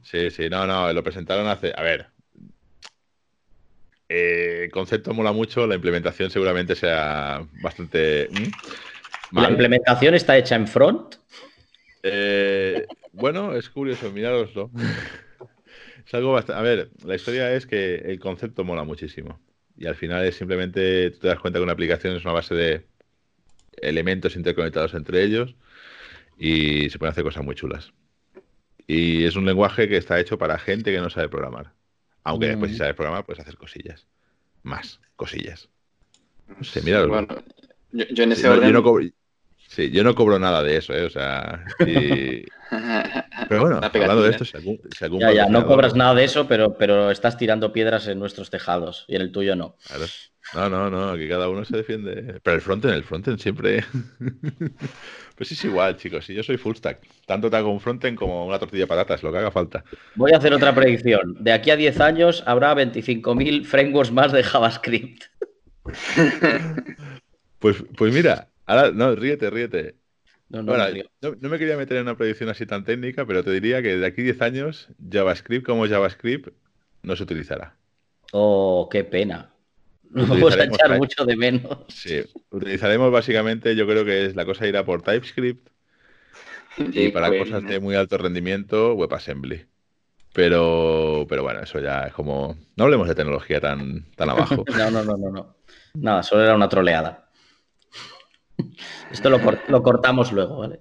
Sí, sí, no, no, lo presentaron hace. A ver. Eh, el concepto mola mucho, la implementación seguramente sea bastante. ¿La implementación está hecha en front? Eh, bueno, es curioso, mirároslo. es algo bastante. A ver, la historia es que el concepto mola muchísimo. Y al final es simplemente, tú te das cuenta que una aplicación es una base de elementos interconectados entre ellos y se pueden hacer cosas muy chulas. Y es un lenguaje que está hecho para gente que no sabe programar. Aunque después si mm. sabes programar puedes hacer cosillas. Más cosillas. No sé, Bueno, yo, en ese orden... Sí, yo no cobro nada de eso, ¿eh? O sea. Pero bueno, hablando de esto, si algún, ya, ya, no cobras nada de eso, pero, pero estás tirando piedras en nuestros tejados y en el tuyo no. No, no, no, aquí cada uno se defiende. Pero el frontend, el frontend siempre. pues es igual, chicos. Si yo soy full stack, tanto te hago un frontend como una tortilla de patatas, lo que haga falta. Voy a hacer otra predicción. De aquí a 10 años habrá 25.000 frameworks más de JavaScript. pues, pues mira, Ahora, no, ríete, ríete. No, no, no, me quería meter en una predicción así tan técnica, pero te diría que de aquí 10 años, JavaScript como JavaScript no se utilizará. Oh, qué pena. Nos vamos a echar mucho de menos. Sí, utilizaremos básicamente, yo creo que es la cosa irá por TypeScript y para cosas de muy alto rendimiento, WebAssembly. Pero, pero bueno, eso ya es como. No hablemos de tecnología tan, tan abajo. no, no, no, no, no. Nada, solo era una troleada. Esto lo, cortamos luego, ¿vale?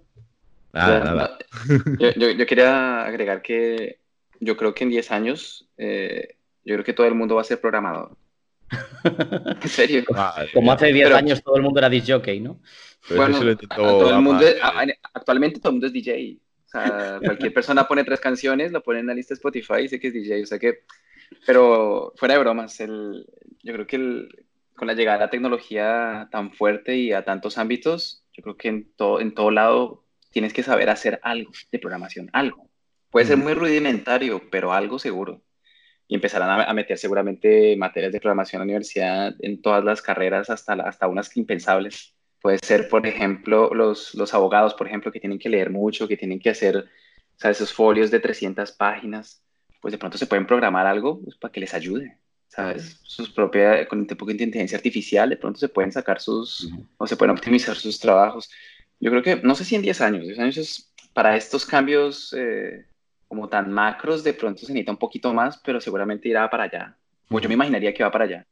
Nada, nada. Yo, quería agregar que yo creo que en 10 años, eh, yo creo que todo el mundo va a ser programador. en serio. Como hace 10 años todo el mundo era disjockey, ¿no? bueno, todo el mundo actualmente todo el mundo es DJ. O sea, cualquier persona pone tres canciones, lo pone en la lista Spotify y sé que es DJ. O sea que, pero fuera de bromas, el, yo creo que el, con la llegada de la tecnología tan fuerte y a tantos ámbitos, yo creo que en, todo en todo lado tienes que saber hacer algo de programación, algo. Puede ser muy rudimentario, pero algo seguro. Y empezarán a, meter seguramente materias de programación en la universidad en todas las carreras, hasta, hasta unas impensables. Puede ser, por ejemplo, los, los abogados, por ejemplo, que tienen que leer mucho, que tienen que hacer esos folios de 300 páginas, pues de pronto se pueden programar algo pues, para que les ayude. ¿Sabes? Sus propias, con un tipo de inteligencia artificial, de pronto se pueden sacar sus, o se pueden optimizar sus trabajos. Yo creo que, no sé si en 10 años, 10 años es, para estos cambios eh, como tan macros, de pronto se necesita un poquito más, pero seguramente irá para allá. Pues yo me imaginaría que va para allá.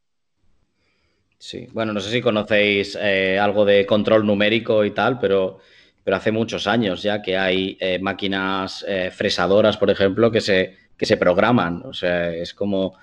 Sí, bueno, no sé si conocéis eh, algo de control numérico y tal, pero, pero hace muchos años ya que hay eh, máquinas eh, fresadoras, por ejemplo, que se, que se programan. O sea, es como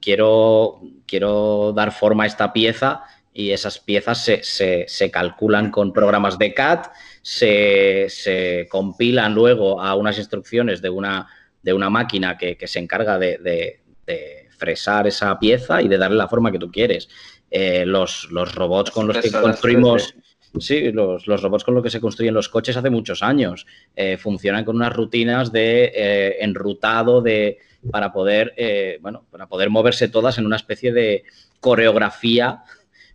quiero, quiero dar forma a esta pieza y esas piezas se, se, calculan con programas de CAD, se, se, compilan luego a unas instrucciones de una, de una máquina que, que se encarga de, de, de, fresar esa pieza y de darle la forma que tú quieres. Eh, los, robots con los que construimos... Sí, los, robots con los que se construyen los coches hace muchos años. Eh, funcionan con unas rutinas de eh, enrutado de, para, poder, bueno, para poder moverse todas en una especie de coreografía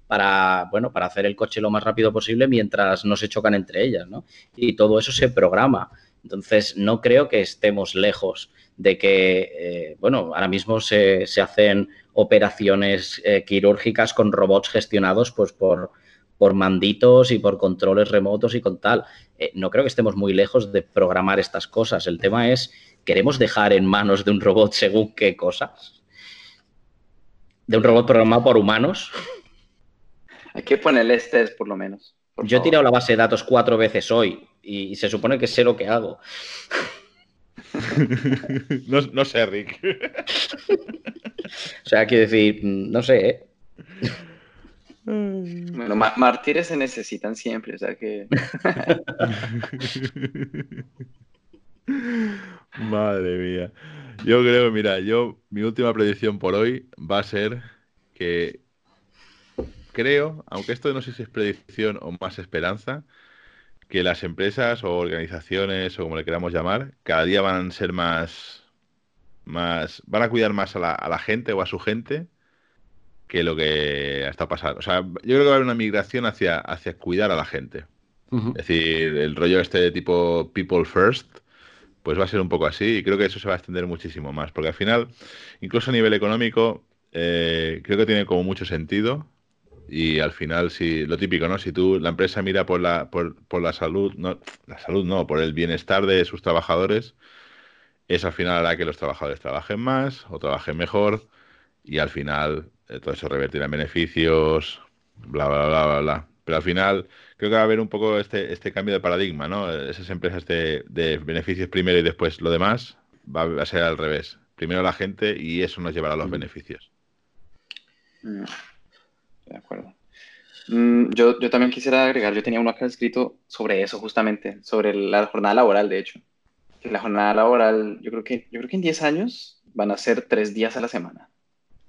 para, bueno, para hacer el coche lo más rápido posible mientras no se chocan entre ellas. ¿no? Y todo eso se programa. Entonces, no creo que estemos lejos de que, bueno, ahora mismo se, se hacen operaciones eh, quirúrgicas con robots gestionados pues, por, por manditos y por controles remotos y con tal. Eh, no creo que estemos muy lejos de programar estas cosas. El tema es, ¿queremos dejar en manos de un robot según qué cosas? ¿De un robot programado por humanos? Hay que ponerle este por lo menos. Yo he tirado la base de datos cuatro veces hoy y se supone que sé lo que hago. no, sé, Rick. o sea, quiero decir, no sé, ¿eh? Bueno, mártires se necesitan siempre, o sea que. Madre mía. Yo creo, mira, yo, mi última predicción por hoy va a ser que creo, aunque esto no sé si es predicción o más esperanza, que las empresas o organizaciones o como le queramos llamar, cada día van a ser más, más van a cuidar más a la, a la gente o a su gente que lo que está pasando. O sea, yo creo que va a haber una migración hacia, hacia cuidar a la gente. Es decir, el rollo este de tipo people first, pues va a ser un poco así y creo que eso se va a extender muchísimo más, porque al final, incluso a nivel económico, eh, creo que tiene como mucho sentido y al final, si lo típico, ¿no? Si tú, la empresa mira por la, por, por la salud, no, la salud no, por el bienestar de sus trabajadores, eso al final hará que los trabajadores trabajen más o trabajen mejor y al final todo eso revertirá en beneficios, bla, bla, bla, bla, bla. Pero al final creo que va a haber un poco este, este cambio de paradigma, ¿no? Esas empresas de, de beneficios primero y después lo demás va a ser al revés. Primero la gente y eso nos llevará a los mm. beneficios. Mm de acuerdo. Mm, yo, yo también quisiera agregar, yo tenía uno acá escrito sobre eso justamente, sobre la jornada laboral, de hecho. Que la jornada laboral, yo creo que, yo creo que en 10 años van a ser tres días a la semana.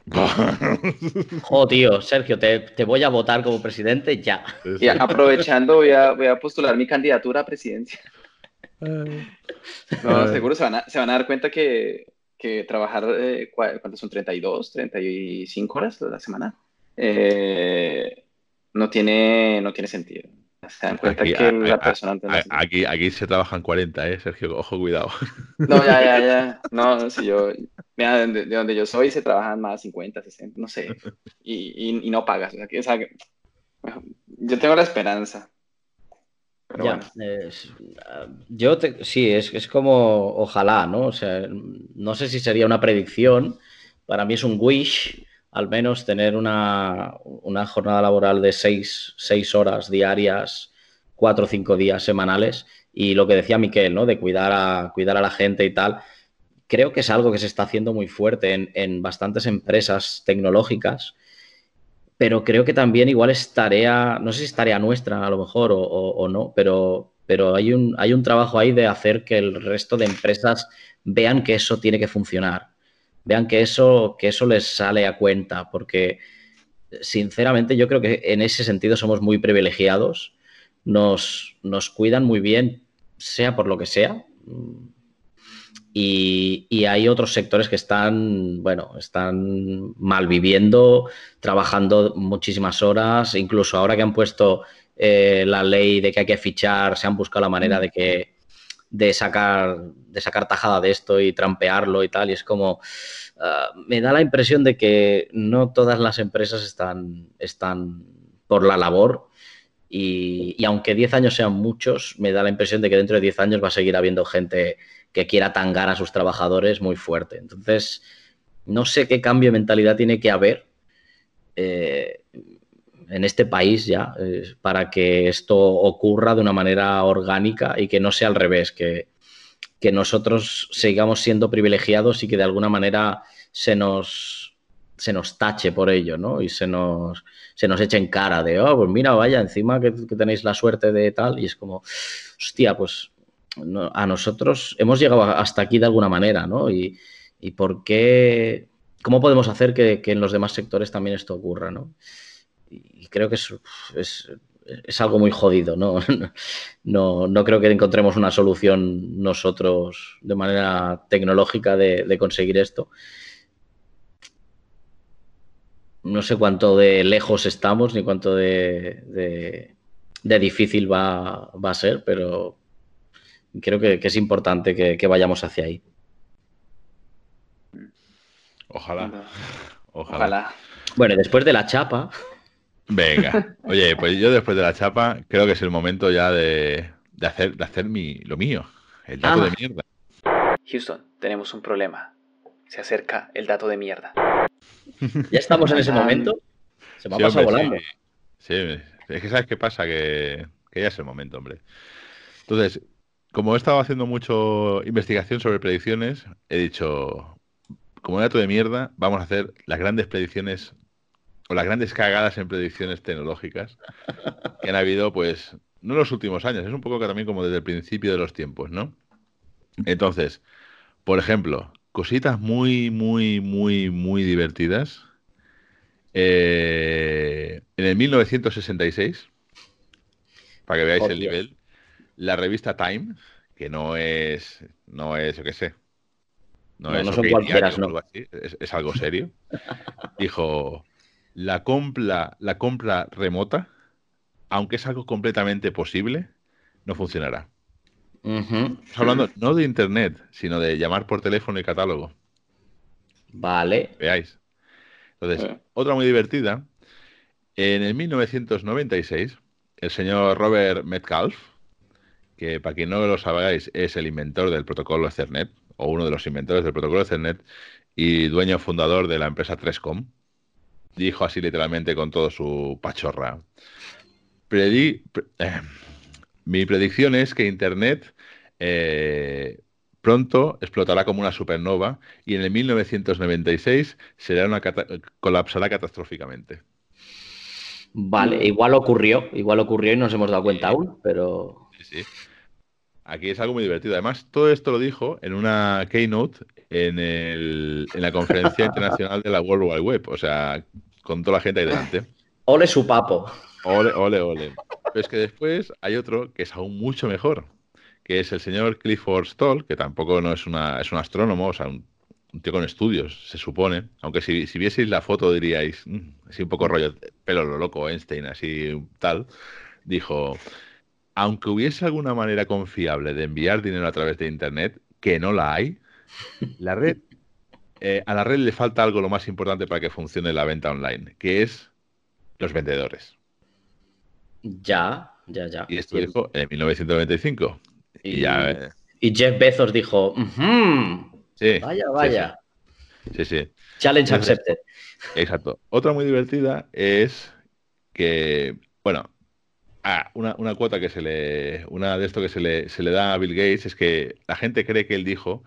oh, tío, Sergio, te, te, voy a votar como presidente ya. Y aprovechando, voy a, voy a postular mi candidatura a presidencia. No, seguro se van a, se van a dar cuenta que, que trabajar, eh, ¿cuántos son? ¿32, 35 horas a la semana? Eh, no, tiene, no tiene sentido. Se dan cuenta aquí, que la persona aquí, aquí, se trabajan 40, ¿eh, Sergio? Ojo, cuidado. No, ya, ya, ya. No, si yo. Mira, de, donde yo soy se trabajan más 50, 60, no sé. Y, y, no pagas. O sea, que, Yo tengo la esperanza. ya, yo sí, es, es como ojalá, ¿no? O sea, no sé si sería una predicción, para mí es un wish, al menos tener una, jornada laboral de seis, horas diarias, cuatro o cinco días semanales, y lo que decía Miquel, ¿no? De cuidar a, cuidar a la gente y tal. Creo que es algo que se está haciendo muy fuerte en, en bastantes empresas tecnológicas pero creo que también igual es tarea, no sé si es tarea nuestra a lo mejor o, no, pero, pero hay, un, hay un trabajo ahí de hacer que el resto de empresas vean que eso tiene que funcionar, vean que eso, que eso les sale a cuenta, porque sinceramente yo creo que en ese sentido somos muy privilegiados, nos, nos cuidan muy bien, sea por lo que sea, y, hay otros sectores que están, bueno, están mal viviendo, trabajando muchísimas horas, incluso ahora que han puesto eh, la ley de que hay que fichar, se han buscado la manera de que de sacar, de sacar tajada de esto y trampearlo y tal, y es como, ah, me da la impresión de que no todas las empresas están, están por la labor y, y aunque 10 años sean muchos, me da la impresión de que dentro de 10 años va a seguir habiendo gente que quiera tangar a sus trabajadores muy fuerte. Entonces, no sé qué cambio de mentalidad tiene que haber eh, en este país ya eh, para que esto ocurra de una manera orgánica y que no sea al revés, que, que nosotros sigamos siendo privilegiados y que de alguna manera se nos, se nos tache por ello, ¿no? Y se nos, se nos eche en cara de, oh, pues mira, vaya, encima que, que tenéis la suerte de tal, y es como, hostia, pues a nosotros hemos llegado hasta aquí de alguna manera, ¿no? Y, por qué, cómo podemos hacer que, en los demás sectores también esto ocurra, ¿no? Y creo que es, es, algo muy jodido, ¿no? ¿no? No creo que encontremos una solución nosotros de manera tecnológica de, conseguir esto. No sé cuánto de lejos estamos ni cuánto de, de, difícil va, va a ser, pero, creo que, es importante que, vayamos hacia ahí. Ojalá. Ojalá. Bueno, después de la chapa. Venga. Oye, pues yo después de la chapa creo que es el momento ya de, hacer, de hacer mi, lo mío. El dato de ah. mierda. Houston, tenemos un problema. Se acerca el dato de mierda. ¿Ya estamos en ese momento? Se me ha pasado volando. Sí. es que sabes qué pasa, que, que ya es el momento, hombre. Entonces, como he estado haciendo mucho investigación sobre predicciones, he dicho, como dato de mierda, vamos a hacer las grandes predicciones o las grandes cagadas en predicciones tecnológicas que han habido, pues, no en los últimos años, es un poco que también como desde el principio de los tiempos, ¿no? Entonces, por ejemplo, cositas muy, muy, muy, muy divertidas. Eh, en el 1966, para que veáis el nivel, la revista Time, que no es, no es, yo qué sé, no, es, es, algo serio, dijo, la compra, la compra remota, aunque es algo completamente posible, no funcionará. Estamos hablando no de internet, sino de llamar por teléfono y catálogo. Vale. Veáis. Entonces, eh. otra muy divertida. En el 1996, el señor Robert Metcalf, que para quien no lo sabáis es el inventor del protocolo Ethernet, o uno de los inventores del protocolo Ethernet, y dueño fundador de la empresa 3Com, dijo así literalmente con todo su pachorra. Eh, mi predicción es que Internet eh, pronto explotará como una supernova y en el 1996 será una colapsará catastróficamente. Vale, igual ocurrió, igual ocurrió y no nos hemos dado cuenta aún, pero... Sí, sí. Aquí es algo muy divertido. Además, todo esto lo dijo en una keynote en, el, en la conferencia internacional de la World Wide Web. O sea, con toda la gente ahí delante. Ole su papo. Ole, ole, ole. Pero es que después hay otro que es aún mucho mejor, que es el señor Clifford Stoll, que tampoco no es, una, es un astrónomo, o sea, un, tío con estudios, se supone. Aunque si, si vieseis la foto diríais, mm, así un poco rollo, pelo lo loco, Einstein, así tal. Dijo, aunque hubiese alguna manera confiable de enviar dinero a través de Internet, que no la hay, la red, eh, a la red le falta algo lo más importante para que funcione la venta online, que es los vendedores. Ya, ya, ya. Y esto dijo en 1995. Y, ya, eh, y Jeff Bezos dijo, sí, vaya, vaya. Sí, sí. Challenge accepted. Exacto. Otra muy divertida es que, bueno, ah, una, una, cuota que se le, una de esto que se le, se le da a Bill Gates es que la gente cree que él dijo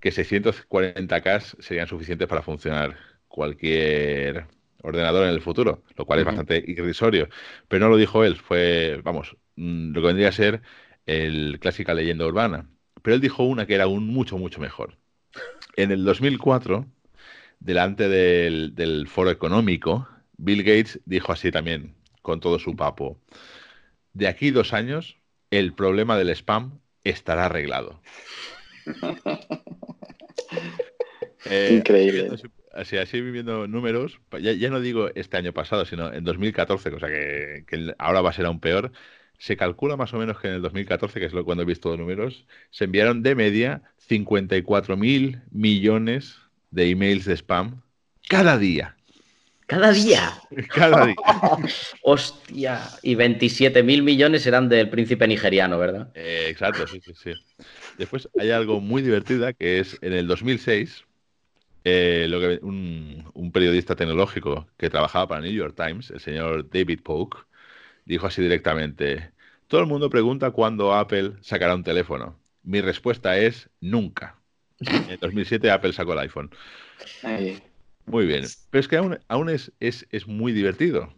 que 640K serían suficientes para funcionar cualquier ordenador en el futuro, lo cual es bastante irrisorio. Pero no lo dijo él, fue, vamos, mm, lo que vendría a ser el clásica leyenda urbana. Pero él dijo una que era aún mucho, mucho mejor. En el 2004, delante del, foro económico, Bill Gates dijo así también, con todo su papo, de aquí dos años, el problema del spam estará arreglado. Eh, Increíble. Así, así viviendo números, ya, no digo este año pasado, sino en 2014, cosa que, que ahora va a ser aún peor, se calcula más o menos que en el 2014, que es lo cuando he visto los números, se enviaron de media 54 mil millones de emails de spam cada día. ¿Cada día? Cada día. Hostia. Y 27 mil millones eran del príncipe nigeriano, ¿verdad? Eh, exacto, sí, sí, sí. Después hay algo muy divertida que es en el 2006, eh, lo que, un, un, periodista tecnológico que trabajaba para el New York Times, el señor David Polk, dijo así directamente, todo el mundo pregunta cuándo Apple sacará un teléfono. Mi respuesta es nunca. En 2007 Apple sacó el iPhone. Muy bien. Pero es que aún, aún es, es, es, muy divertido.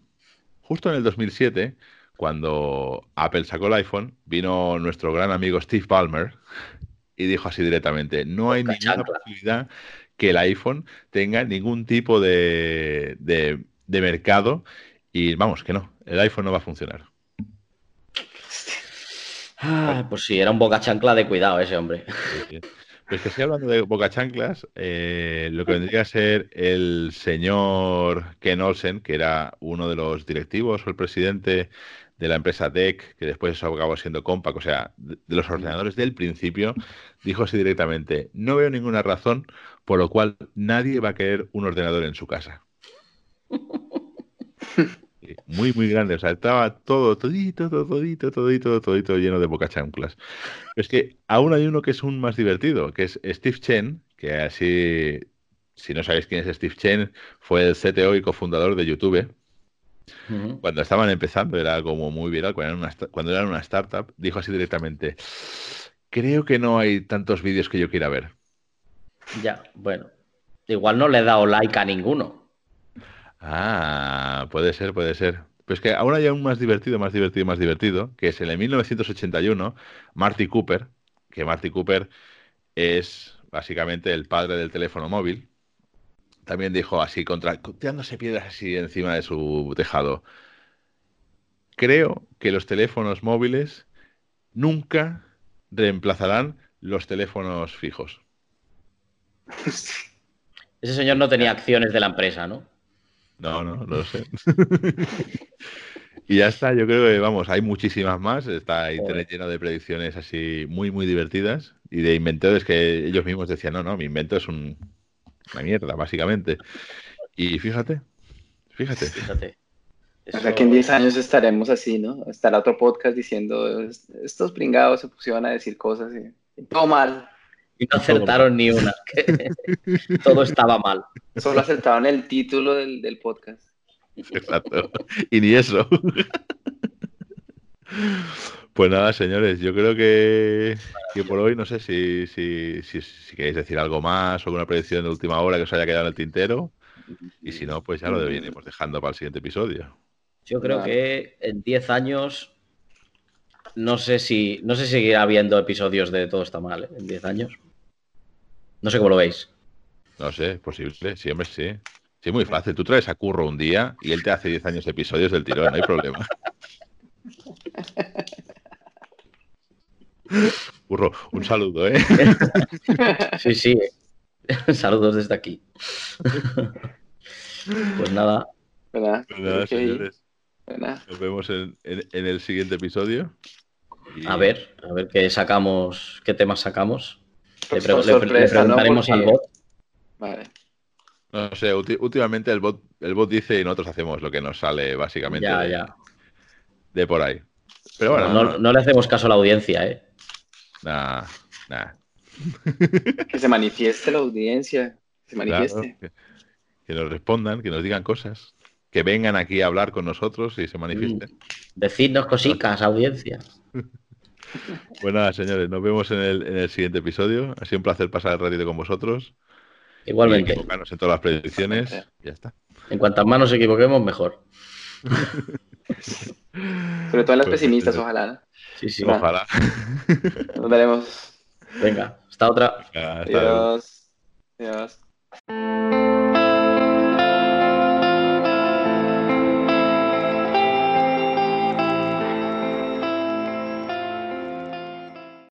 Justo en el 2007, cuando Apple sacó el iPhone, vino nuestro gran amigo Steve Ballmer y dijo así directamente, no hay ninguna posibilidad que el iPhone tenga ningún tipo de, de, de mercado y vamos, que no, el iPhone no va a funcionar. Ah, pues sí, era un boca chancla de cuidado ese hombre. Pues que estoy hablando de boca chanclas, eh, lo que vendría a ser el señor Ken Olsen, que era uno de los directivos o el presidente de la empresa DEC, que después acabó siendo Compaq, o sea, de, los ordenadores del principio, dijo así directamente, no veo ninguna razón por lo cual nadie va a querer un ordenador en su casa. muy, muy grande. O sea, estaba todo, todito, todito, todito, todito lleno de boca chanclas. es que aún hay uno que es un más divertido, que es Steve Chen, que así, si no sabéis quién es Steve Chen, fue el CTO y cofundador de YouTube. Cuando estaban empezando, era como muy viral, cuando eran, una, cuando eran una startup, dijo así directamente, creo que no hay tantos vídeos que yo quiera ver. Ya, bueno. Igual no le he dado like a ninguno. Ah, puede ser, puede ser. Pues que ahora hay un más divertido, más divertido, más divertido, que es en el 1981, Marty Cooper, que Marty Cooper es básicamente el padre del teléfono móvil. También dijo así, contra, tirándose piedras así encima de su tejado. Creo que los teléfonos móviles nunca reemplazarán los teléfonos fijos. Ese señor no tenía acciones de la empresa, ¿no? No, no, no lo sé. y ya está, yo creo que, vamos, hay muchísimas más. Está internet lleno de predicciones así muy, muy divertidas y de inventores que ellos mismos decían, no, no, mi invento es un, una mierda, básicamente. Y fíjate, fíjate. Fíjate. O sea que en 10 años estaremos así, ¿no? Estará otro podcast diciendo, estos pringados se pusieron a decir cosas y todo mal. Y no acertaron ni una. Todo estaba mal. Solo acertaron el título del, podcast. Exacto. Y ni eso. Pues nada, señores, yo creo que, por hoy no sé si, si, si, queréis decir algo más o alguna predicción de última hora que os haya quedado en el tintero. Y si no, pues ya lo venimos dejando para el siguiente episodio. Yo creo que en 10 años no sé si no sé si seguirá habiendo episodios de Todo está mal ¿eh? en 10 años. No sé cómo lo veis. No sé, posible, siempre sí. Sí, muy fácil. Tú traes a Curro un día y él te hace 10 años de episodios del tirón, no hay problema. Curro, un saludo, ¿eh? Sí, sí. Saludos desde aquí. Pues nada. Pues nada, señores. Nos vemos en, el siguiente episodio. A ver, a ver qué sacamos, qué temas sacamos. Le, preguntaremos al bot. Vale. No sé, últimamente el bot, el bot dice y nosotros hacemos lo que nos sale, básicamente. Ya, ya. de por ahí. Pero bueno. No, le hacemos caso a la audiencia, ¿eh? Nah, nah. que se manifieste la audiencia. Que se manifieste. que, nos respondan, que nos digan cosas. Que vengan aquí a hablar con nosotros y se manifiesten. Mm. Decidnos cositas, audiencia. Bueno, señores, nos vemos en el, siguiente episodio. Ha sido un placer pasar el ratito con vosotros. Igualmente. equivocarnos en todas las predicciones. Ya está. En cuantas más nos equivoquemos, mejor. Sobre todo en las pues, pesimistas, ojalá. Sí, sí. Ojalá. Nos veremos. Venga, hasta otra. Adiós. Adiós.